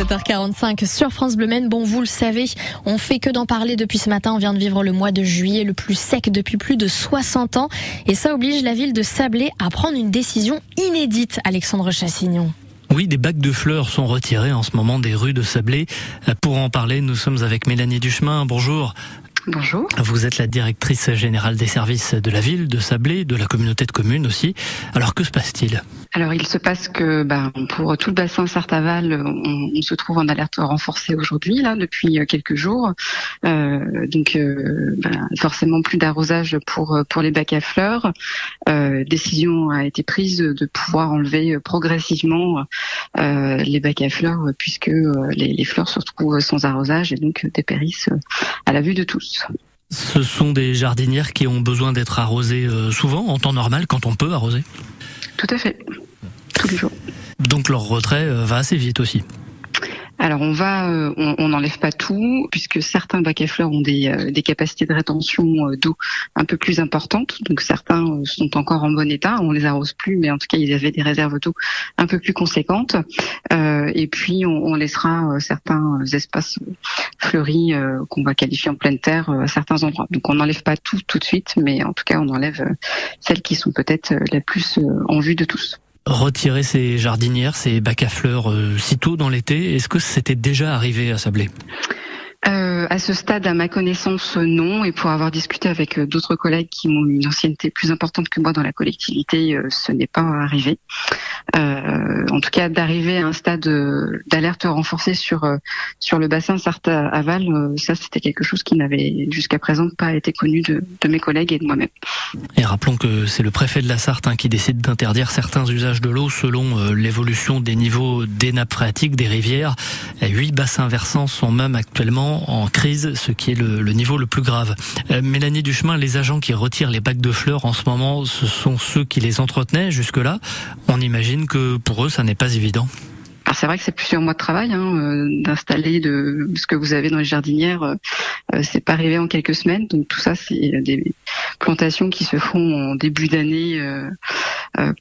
7h45 sur France Bleu Maine. Bon, vous le savez, on fait que d'en parler depuis ce matin. On vient de vivre le mois de juillet le plus sec depuis plus de 60 ans. Et ça oblige la ville de Sablé à prendre une décision inédite, Alexandre Chassignon. Oui, des bacs de fleurs sont retirés en ce moment des rues de Sablé. Pour en parler, nous sommes avec Mélanie Duchemin. Bonjour. Bonjour. Vous êtes la directrice générale des services de la ville, de Sablé, de la communauté de communes aussi. Alors que se passe-t-il? Alors il se passe que ben, pour tout le bassin Sartaval, on, se trouve en alerte renforcée aujourd'hui, là, depuis quelques jours. Euh, donc euh, ben, forcément plus d'arrosage pour pour les bacs à fleurs. Euh, décision a été prise de pouvoir enlever progressivement euh, les bacs à fleurs puisque les, les fleurs se retrouvent sans arrosage et donc dépérissent à la vue de tous. Ce sont des jardinières qui ont besoin d'être arrosées euh, souvent, en temps normal, quand on peut arroser? Tout à fait, tous les jours. Donc leur retrait euh, va assez vite aussi alors on va, euh, on n'enlève pas tout puisque certains bacs à fleurs ont des, euh, des capacités de rétention euh, d'eau un peu plus importantes. Donc certains sont encore en bon état, on les arrose plus, mais en tout cas ils avaient des réserves d'eau un peu plus conséquentes. et puis on, on laissera certains espaces fleuris qu'on va qualifier en pleine terre à certains endroits. Donc on n'enlève pas tout tout de suite, mais en tout cas on enlève celles qui sont peut-être la plus en vue de tous retirer ces jardinières, ces bacs à fleurs euh, si tôt dans l'été. Est-ce que c'était déjà arrivé à Sablé? Euh, à ce stade, à ma connaissance, non. Et pour avoir discuté avec euh, d'autres collègues qui ont une ancienneté plus importante que moi dans la collectivité, euh, ce n'est pas arrivé. Euh, en tout cas, d'arriver à un stade d'alerte renforcée sur sur le bassin Sarthe-Aval, ça c'était quelque chose qui n'avait jusqu'à présent pas été connu de, mes collègues et de moi-même. Et rappelons que c'est le préfet de la Sarthe hein, qui décide d'interdire certains usages de l'eau selon l'évolution des niveaux des nappes phréatiques, des rivières. Huit bassins versants sont même actuellement en ce qui est le, niveau le plus grave. Euh, Mélanie Duchemin, les agents qui retirent les bacs de fleurs en ce moment, ce sont ceux qui les entretenaient jusque-là. On imagine que pour eux, ça n'est pas évident. Alors c'est vrai que c'est plusieurs mois de travail hein, euh, d'installer ce que vous avez dans les jardinières. Euh, euh, c'est pas arrivé en quelques semaines, donc tout ça c'est des plantations qui se font en début d'année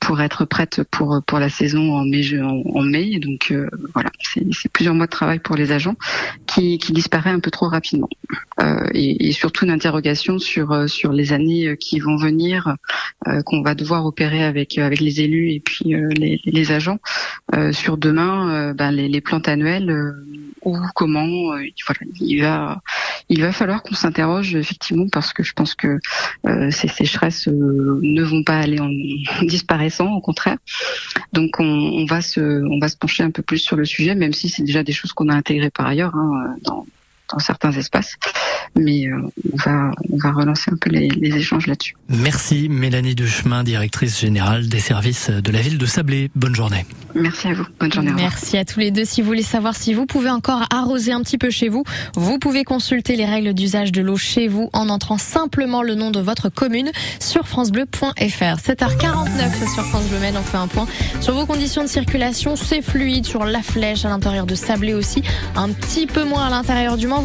pour être prêtes pour pour la saison en mai en, mai. Donc voilà, c'est plusieurs mois de travail pour les agents qui, qui disparaît un peu trop rapidement. Et, et, surtout une interrogation sur sur les années qui vont venir, qu'on va devoir opérer avec avec les élus et puis les, les agents sur demain euh, ben, les, plantes annuelles euh, comment euh, il va il va falloir qu'on s'interroge effectivement parce que je pense que ces sécheresses ne vont pas aller en disparaissant au contraire. Donc on, va se on va se pencher un peu plus sur le sujet même si c'est déjà des choses qu'on a intégrées par ailleurs hein, dans certains espaces. Mais euh, on, va, on va relancer un peu les, les échanges là-dessus. Merci Mélanie Duchemin, directrice générale des services de la ville de Sablé. Bonne journée. Merci à vous. Bonne journée. Merci à tous les deux. Si vous voulez savoir si vous pouvez encore arroser un petit peu chez vous, vous pouvez consulter les règles d'usage de l'eau chez vous en entrant simplement le nom de votre commune sur francebleu.fr. 7h49 sur France Bleu Maine, on fait un point sur vos conditions de circulation. C'est fluide sur la flèche à l'intérieur de Sablé aussi, un petit peu moins à l'intérieur du Mans